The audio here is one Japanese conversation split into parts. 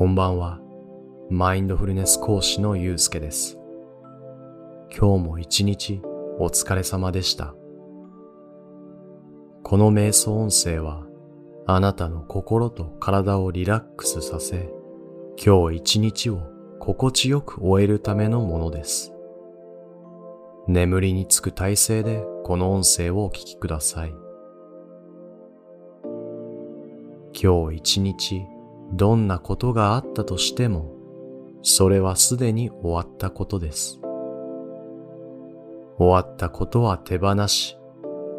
こんばんは。マインドフルネス講師のゆうすけです。今日も一日お疲れ様でした。この瞑想音声はあなたの心と体をリラックスさせ、今日一日を心地よく終えるためのものです。眠りにつく体勢でこの音声をお聞きください。今日一日どんなことがあったとしても、それはすでに終わったことです。終わったことは手放し、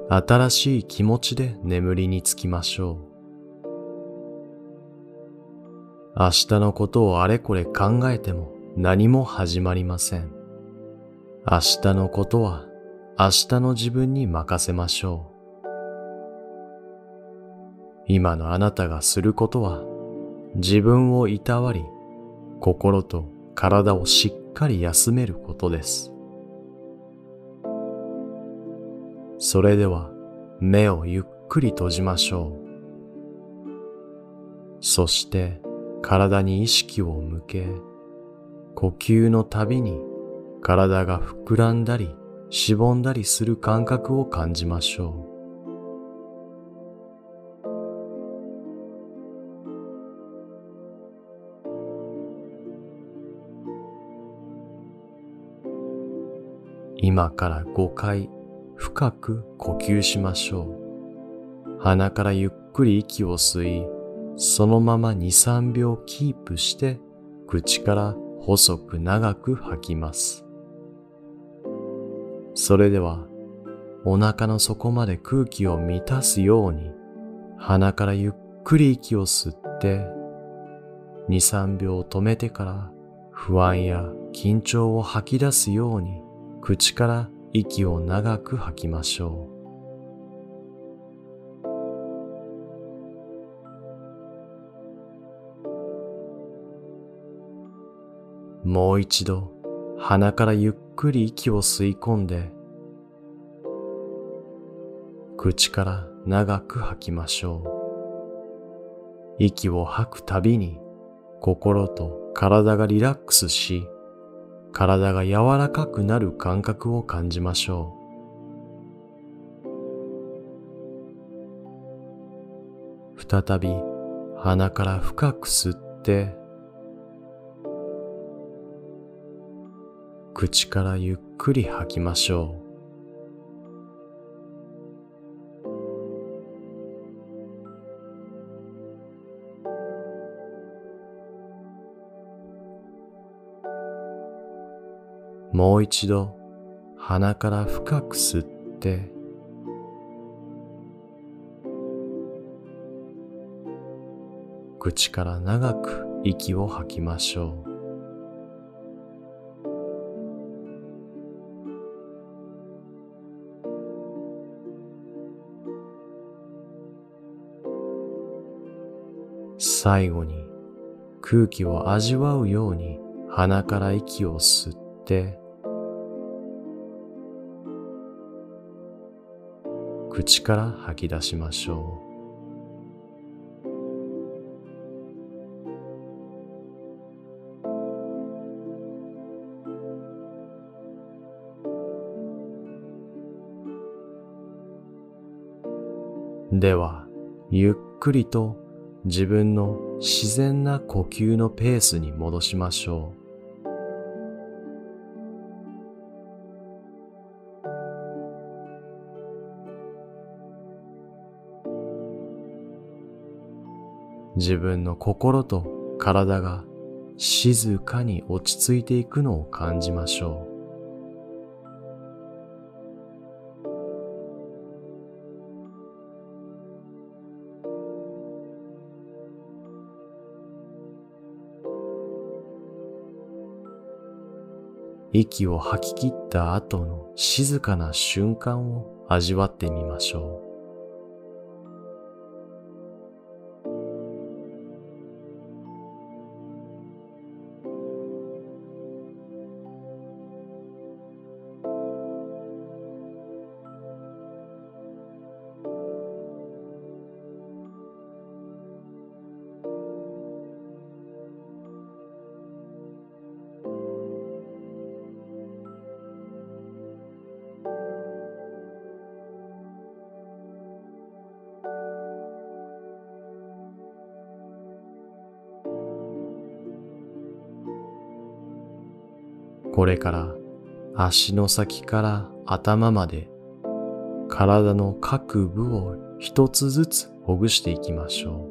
新しい気持ちで眠りにつきましょう。明日のことをあれこれ考えても何も始まりません。明日のことは明日の自分に任せましょう。今のあなたがすることは自分をいたわり、心と体をしっかり休めることです。それでは目をゆっくり閉じましょう。そして体に意識を向け、呼吸のたびに体が膨らんだりしぼんだりする感覚を感じましょう。今から5回深く呼吸しましょう。鼻からゆっくり息を吸い、そのまま2、3秒キープして、口から細く長く吐きます。それでは、お腹の底まで空気を満たすように、鼻からゆっくり息を吸って、2、3秒止めてから、不安や緊張を吐き出すように、口から息を長く吐きましょう。もう一度鼻からゆっくり息を吸い込んで、口から長く吐きましょう。息を吐くたびに心と体がリラックスし、体が柔らかくなる感覚を感じましょう。再び鼻から深く吸って、口からゆっくり吐きましょう。もう一度鼻から深く吸って口から長く息を吐きましょう。最後に空気を味わうように鼻から息を吸って口から吐き出しましょう。では、ゆっくりと自分の自然な呼吸のペースに戻しましょう。自分の心と体が静かに落ち着いていくのを感じましょう。息を吐き切った後の静かな瞬間を味わってみましょう。れから足の先から頭まで体の各部を一つずつほぐしていきましょ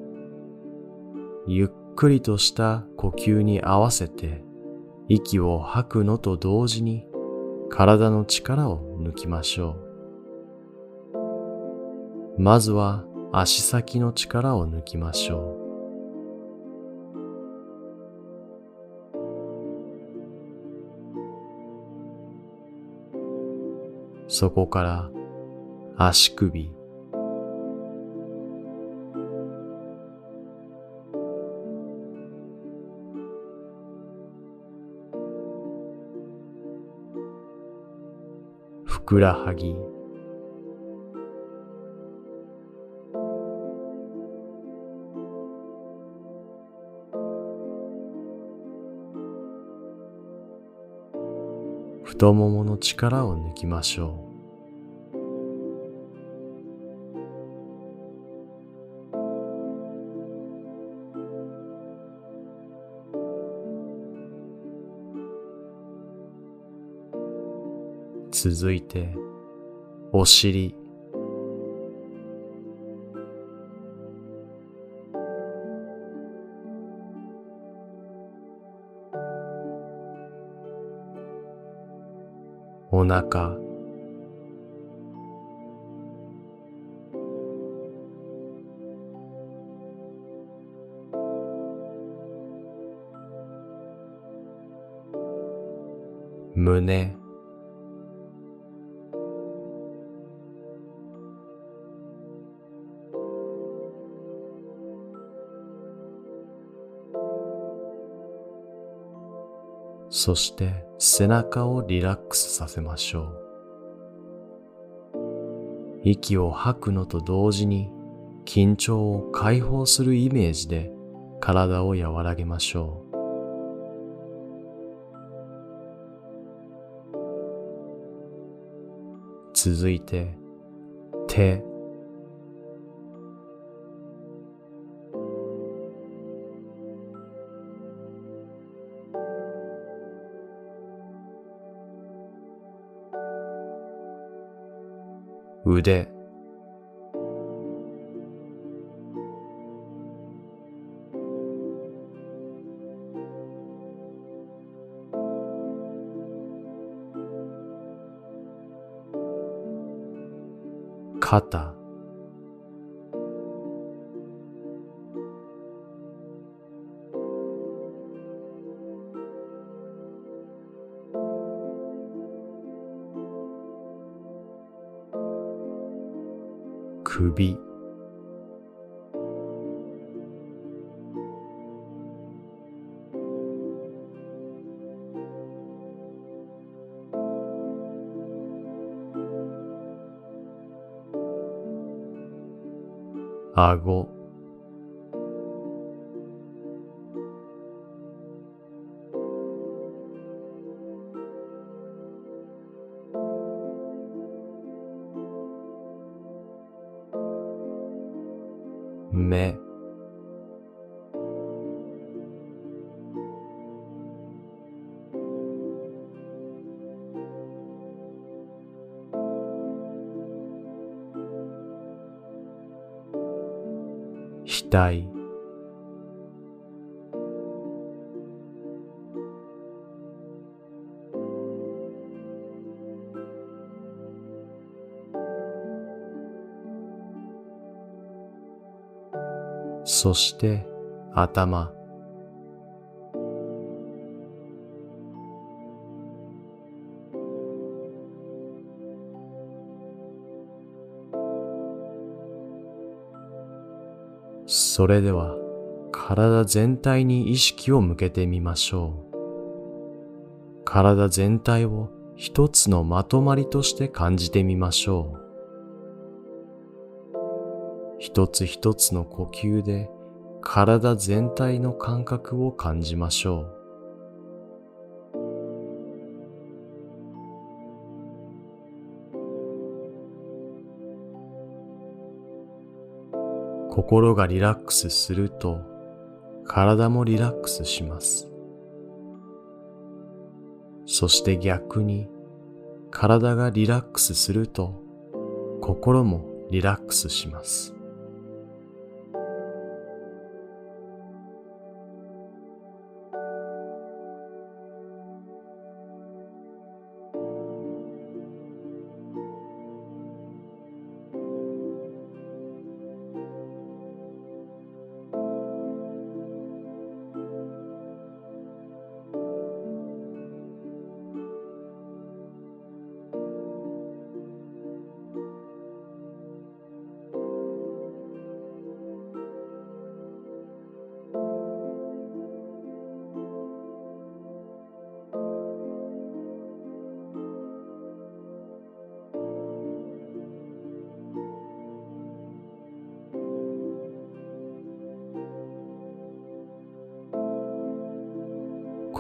う。ゆっくりとした呼吸に合わせて息を吐くのと同時に体の力を抜きましょう。まずは足先の力を抜きましょう。そこから足首、ふくらはぎ、太ももの力を抜きましょう。続いて、お尻。お腹。胸。そして背中をリラックスさせましょう。息を吐くのと同時に緊張を解放するイメージで体を和らげましょう。続いて手腕。肩。首。顎。そして頭。それでは体全体に意識を向けてみましょう。体全体を一つのまとまりとして感じてみましょう。一つ一つの呼吸で体全体の感覚を感じましょう。心がリラックスすると体もリラックスします。そして逆に体がリラックスすると心もリラックスします。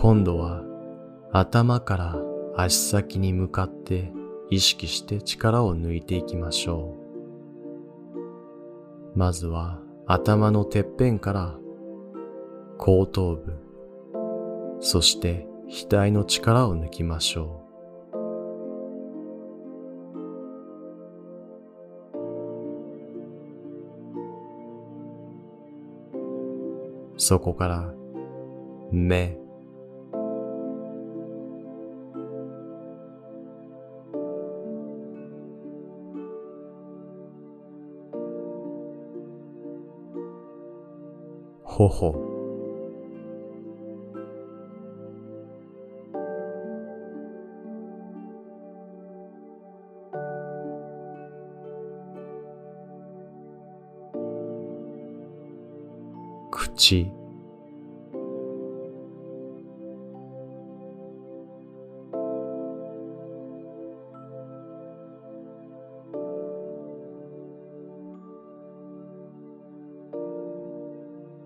今度は頭から足先に向かって意識して力を抜いていきましょう。まずは頭のてっぺんから後頭部、そして額の力を抜きましょう。そこから目、頬口。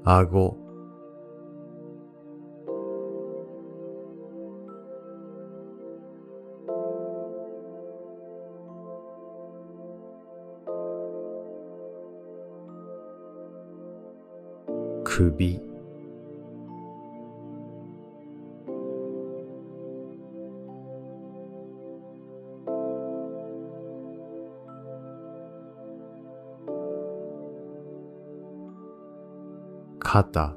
顎。首。肩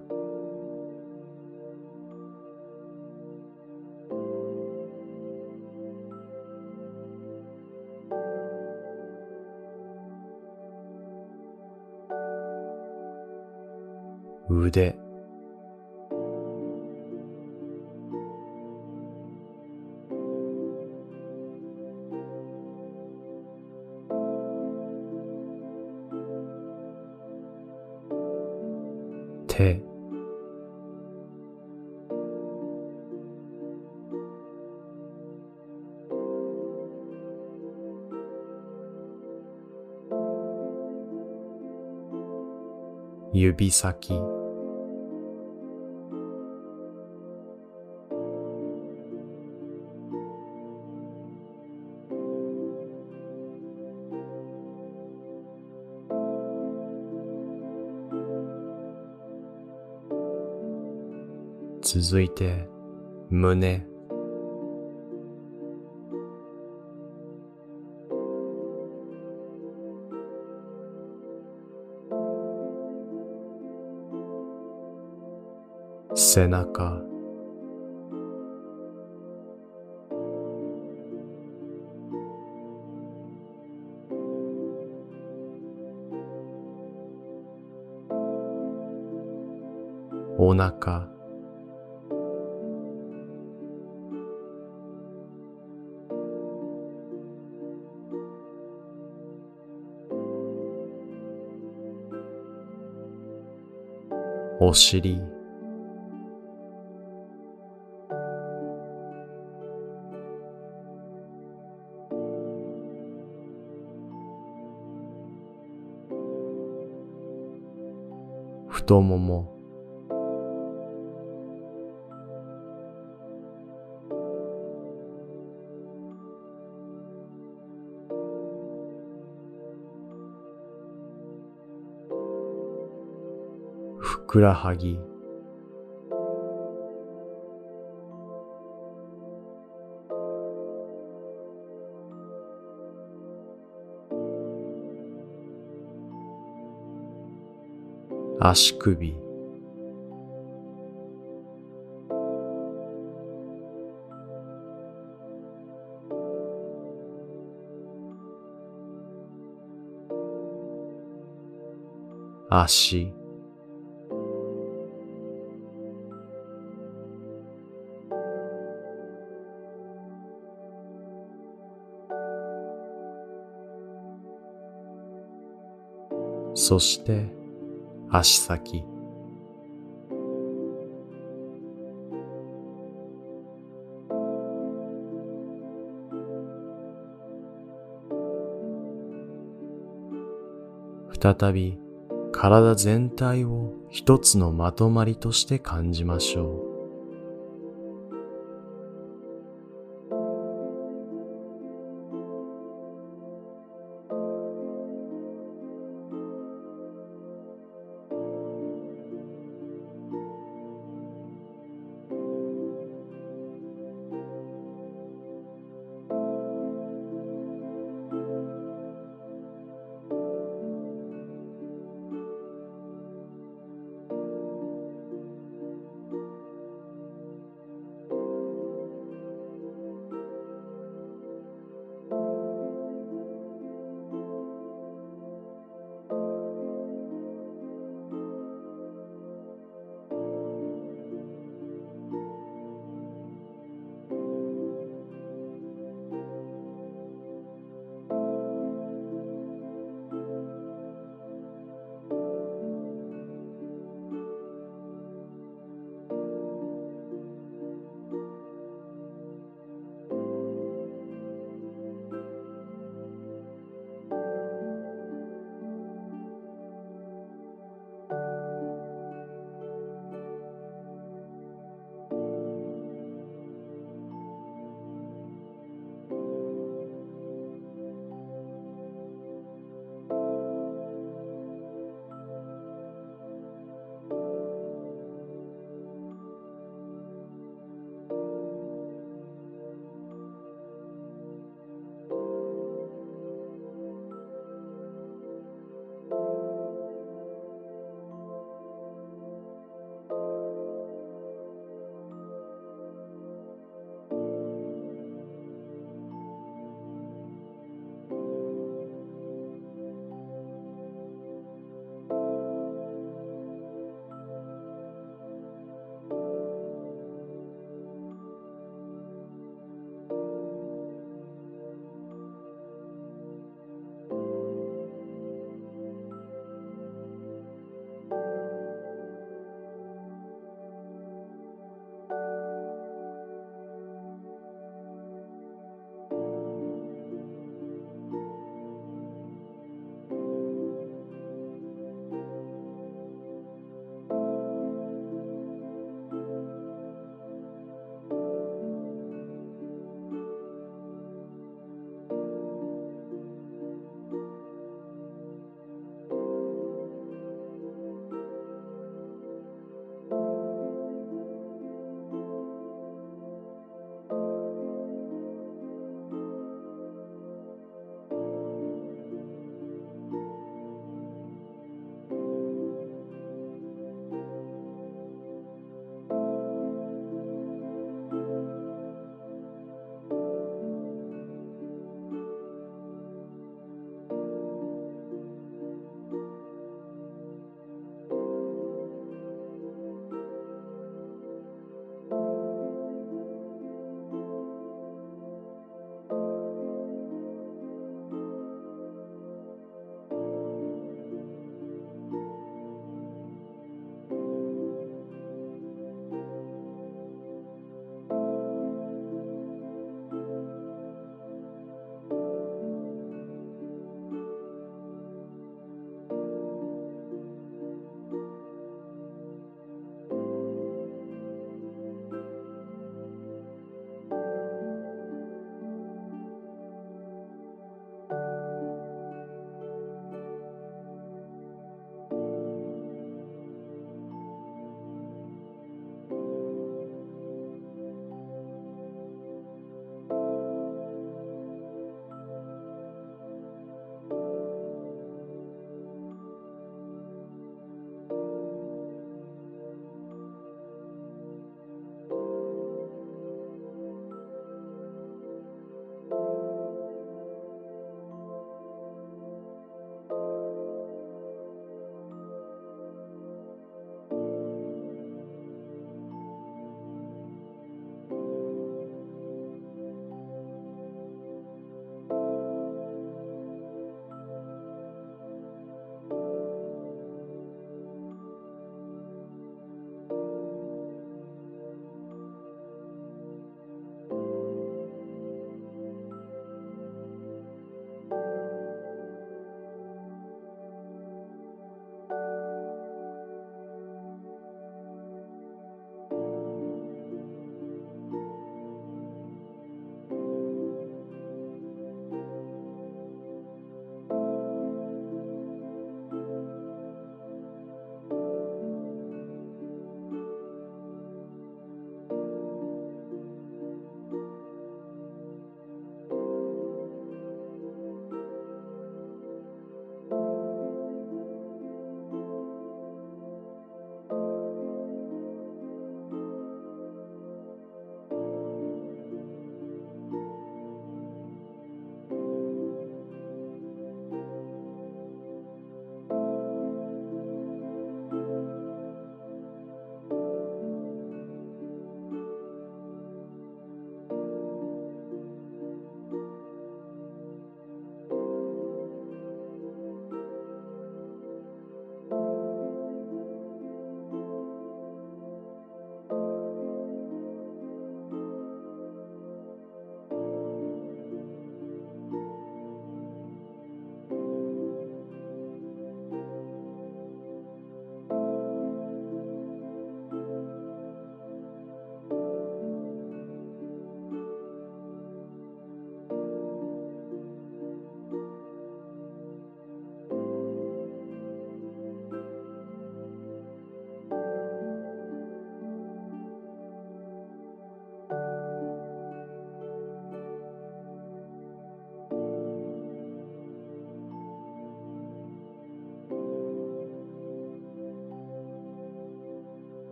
腕。指先。続いて胸。背中。お腹。お尻。太もも。ふくらはぎ。足首。足。そして足先再び体全体を一つのまとまりとして感じましょう。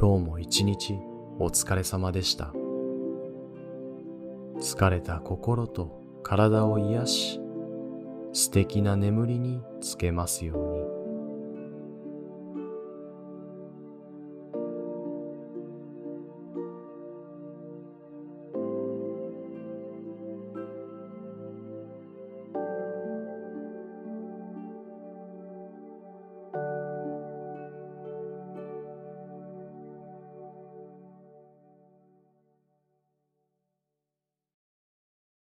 今日も一日お疲れ様でした。疲れた心と体を癒し、素敵な眠りにつけますように。